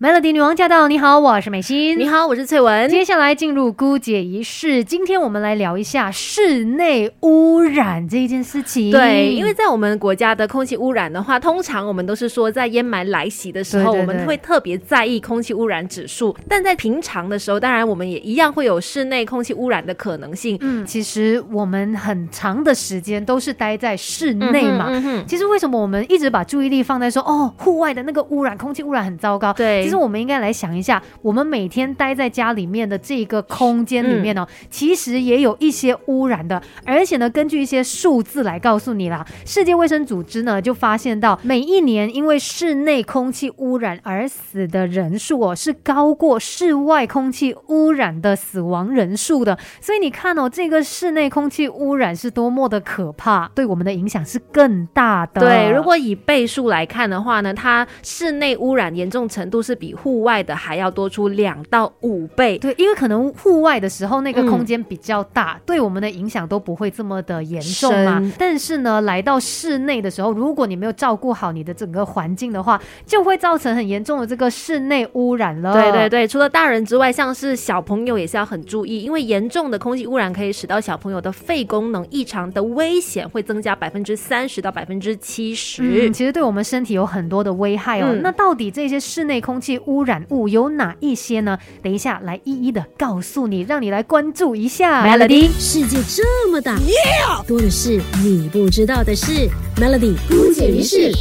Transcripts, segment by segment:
Melody 女王驾到！你好，我是美心。你好，我是翠文。接下来进入姑姐仪式，今天我们来聊一下室内污染这一件事情。对，因为在我们国家的空气污染的话，通常我们都是说在烟霾来袭的时候，我们会特别在意空气污染指数。但在平常的时候，当然我们也一样会有室内空气污染的可能性。嗯，其实我们很长的时间都是待在室内嘛。嗯其实为什么我们一直把注意力放在说哦，户外的那个污染，空气污染很糟糕？对，其实。我们应该来想一下，我们每天待在家里面的这个空间里面呢，其实也有一些污染的。而且呢，根据一些数字来告诉你啦，世界卫生组织呢就发现到，每一年因为室内空气污染而死的人数哦，是高过室外空气污染的死亡人数的。所以你看哦，这个室内空气污染是多么的可怕，对我们的影响是更大的。对，如果以倍数来看的话呢，它室内污染严重程度是。比户外的还要多出两到五倍，对，因为可能户外的时候那个空间比较大，对我们的影响都不会这么的严重嘛。但是呢，来到室内的时候，如果你没有照顾好你的整个环境的话，就会造成很严重的这个室内污染了。对对对，除了大人之外，像是小朋友也是要很注意，因为严重的空气污染可以使到小朋友的肺功能异常的危险会增加百分之三十到百分之七十。其实对我们身体有很多的危害哦。那到底这些室内空气？污染物有哪一些呢？等一下来一一的告诉你，让你来关注一下。Melody，世界这么大，多的是你不知道的事。Melody，不解于事。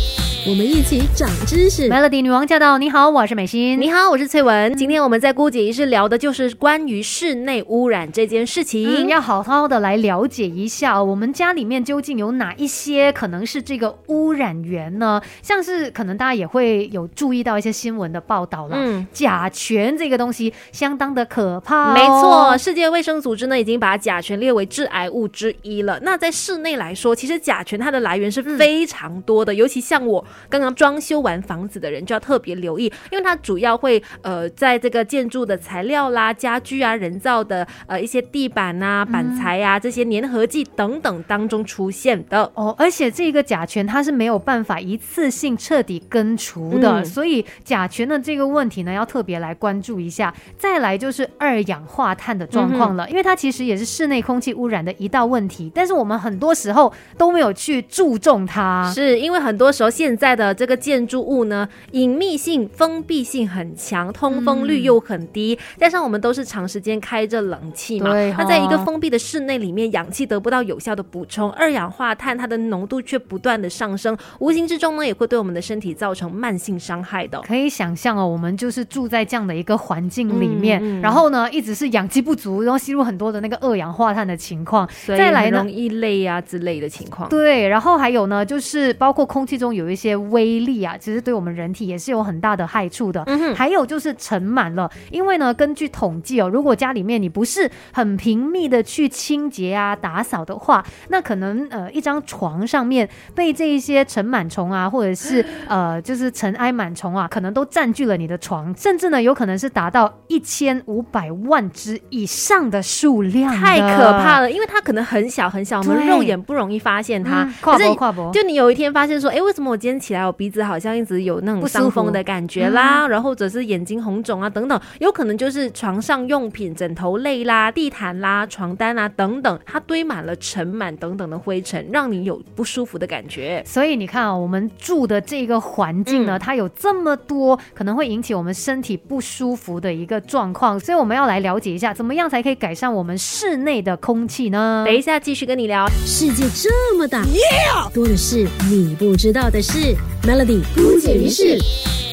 我们一起长知识。Melody 女王驾到！你好，我是美心。你好，我是翠文。今天我们在姑姐仪式聊的就是关于室内污染这件事情，要好好的来了解一下，我们家里面究竟有哪一些可能是这个污染源呢？像是可能大家也会有注意到一些新闻的报道了，嗯，甲醛这个东西相当的可怕。没错，世界卫生组织呢已经把甲醛列为致癌物之一了。那在室内来说，其实甲醛它的来源是非常多的，尤其像我。刚刚装修完房子的人就要特别留意，因为它主要会呃在这个建筑的材料啦、家具啊、人造的呃一些地板啊、板材啊这些粘合剂等等当中出现的哦。而且这个甲醛它是没有办法一次性彻底根除的，所以甲醛的这个问题呢要特别来关注一下。再来就是二氧化碳的状况了，因为它其实也是室内空气污染的一道问题，但是我们很多时候都没有去注重它，是因为很多时候现在的这个建筑物呢，隐秘性、封闭性很强，通风率又很低，加上我们都是长时间开着冷气嘛，那在一个封闭的室内里面，氧气得不到有效的补充，二氧化碳它的浓度却不断的上升，无形之中呢，也会对我们的身体造成慢性伤害的。可以想象哦，我们就是住在这样的一个环境里面，然后呢，一直是氧气不足，然后吸入很多的那个二氧化碳的情况，再来呢，容易累啊之类的情况。对，然后还有呢，就是包括空气中有一些微。力啊，其实对我们人体也是有很大的害处的。嗯还有就是尘螨了，因为呢，根据统计哦，如果家里面你不是很频密的去清洁啊、打扫的话，那可能呃一张床上面被这一些尘螨虫啊，或者是呃就是尘埃螨虫啊，可能都占据了你的床，甚至呢有可能是达到一千五百万只以上的数量，太可怕了。因为它可能很小很小，我们肉眼不容易发现它。跨博跨博，就你有一天发现说，哎，为什么我今天起来我鼻子好像一直有那种伤风的感觉啦，然后或者是眼睛红肿啊等等，有可能就是床上用品、枕头类啦、地毯啦、床单啊等等，它堆满了尘螨等等的灰尘，让你有不舒服的感觉。所以你看啊，我们住的这个环境呢，它有这么多可能会引起我们身体不舒服的一个状况，所以我们要来了解一下，怎么样才可以改善我们室内的空气呢？等一下继续跟你聊。世界这么大，多的是你不知道的事。Melody。姑姐于是，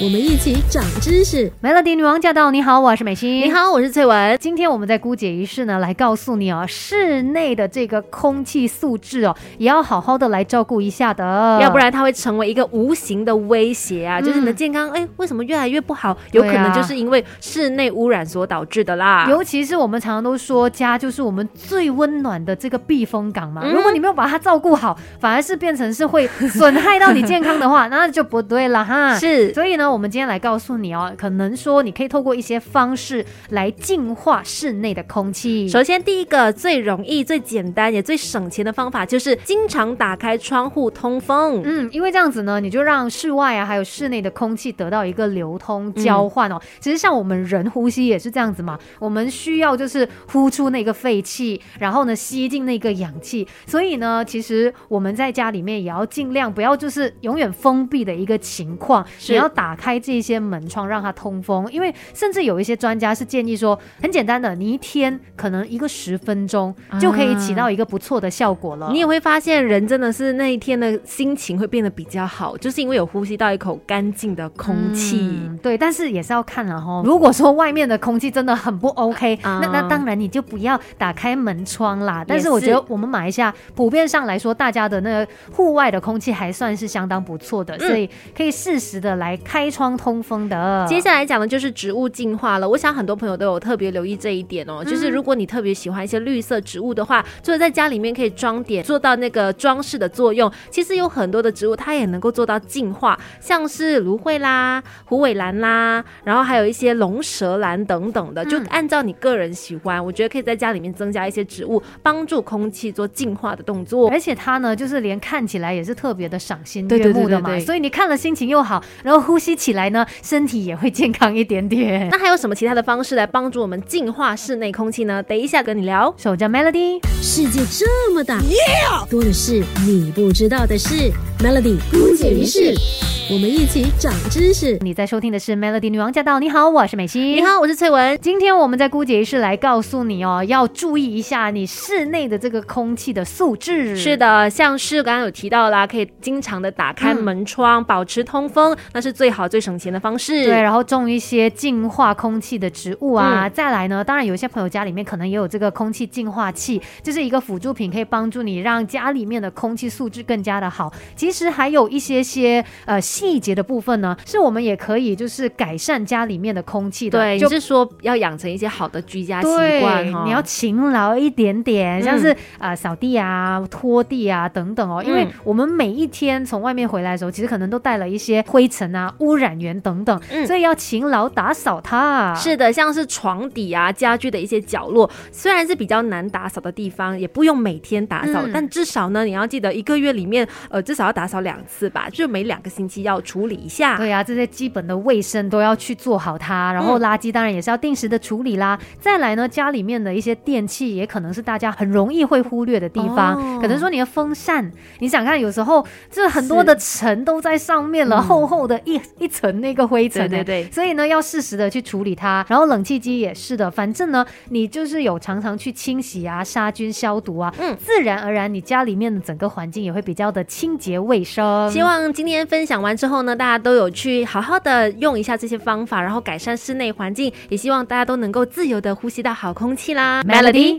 我们一起长知识。Melody 女王驾到！你好，我是美心。你好，我是翠文。今天我们在姑姐仪式呢，来告诉你哦，室内的这个空气素质哦，也要好好的来照顾一下的，要不然它会成为一个无形的威胁啊！就是你的健康，哎，为什么越来越不好？有可能就是因为室内污染所导致的啦。尤其是我们常常都说，家就是我们最温暖的这个避风港嘛。如果你没有把它照顾好，反而是变成是会损害到你健康的话，那就不。对了哈，是，所以呢，我们今天来告诉你哦，可能说你可以透过一些方式来净化室内的空气。首先，第一个最容易、最简单也最省钱的方法，就是经常打开窗户通风。嗯，因为这样子呢，你就让室外啊，还有室内的空气得到一个流通交换哦。其实像我们人呼吸也是这样子嘛，我们需要就是呼出那个废气，然后呢吸进那个氧气。所以呢，其实我们在家里面也要尽量不要就是永远封闭的一个情况，你要打开这些门窗让它通风。因为甚至有一些专家是建议说，很简单的，你一天可能一个十分钟就可以起到一个不错的效果了。你也会发现，人真的是那一天的心情会变得比较好，就是因为有呼吸到一口干净的空气。对，但是也是要看了哈。如果说外面的空气真的很不 OK，那 那当然你就不要打开门窗啦。但是我觉得我们马来西亚普遍上来说，大家的那个户外的空气还算是相当不错的，所以可以适时的来开窗通风的。接下来讲的就是植物净化了。我想很多朋友都有特别留意这一点哦，就是如果你特别喜欢一些绿色植物的话，就是在家里面可以装点，做到那个装饰的作用。其实有很多的植物它也能够做到净化，像是芦荟啦、虎尾兰啦，然后还有一些龙舌兰等等的，就按照你个人喜欢，我觉得可以在家里面增加一些植物，帮助空气做净化的动作。而且它呢，就是连看起来也是特别的赏心悦目的嘛，所以你看了心情又好，然后呼吸起来呢，身体也会健康一点点。那还有什么其他的方式来帮助我们净化室内空气呢？等一下跟你聊。手叫 Melody，世界这么大，多的是你不知道的事。Melody 不解于事。我们一起长知识。你在收听的是 Melody 女王驾到。你好，我是美心。你好，我是翠文。今天我们在姑姐是来告诉你哦，要注意一下你室内的这个空气的素质。是的，像是刚刚有提到啦，可以经常的打开门窗，保持通风，那是最好最省钱的方式。对，然后种一些净化空气的植物啊。再来呢，当然有些朋友家里面可能也有这个空气净化器，就是一个辅助品，可以帮助你让家里面的空气素质更加的好。其实还有一些些呃。细节的部分呢，是我们也可以就是改善家里面的空气的。对，就是说要养成一些好的居家习惯你要勤劳一点点，像是啊扫地啊、拖地啊等等哦。因为我们每一天从外面回来的时候，其实可能都带了一些灰尘啊、污染源等等，所以要勤劳打扫它。是的，像是床底啊、家具的一些角落，虽然是比较难打扫的地方，也不用每天打扫，但至少呢，你要记得一个月里面呃至少要打扫两次吧，就每两个星期要。要处理一下，对啊，这些基本的卫生都要去做好它。然后垃圾当然也是要定时的处理啦。再来呢，家里面的一些电器也可能是大家很容易会忽略的地方。可能说你的风扇，你想看，有时候这很多的尘都在上面了，厚厚的一一层那个灰尘。对对。所以呢，要适时的去处理它。然后冷气机也是的，反正呢，你就是有常常去清洗啊、杀菌消毒啊，嗯，自然而然你家里面的整个环境也会比较的清洁卫生。希望今天分享完。之后呢，大家都有去好好的用一下这些方法，然后改善室内环境，也希望大家都能够自由的呼吸到好空气啦。Melody。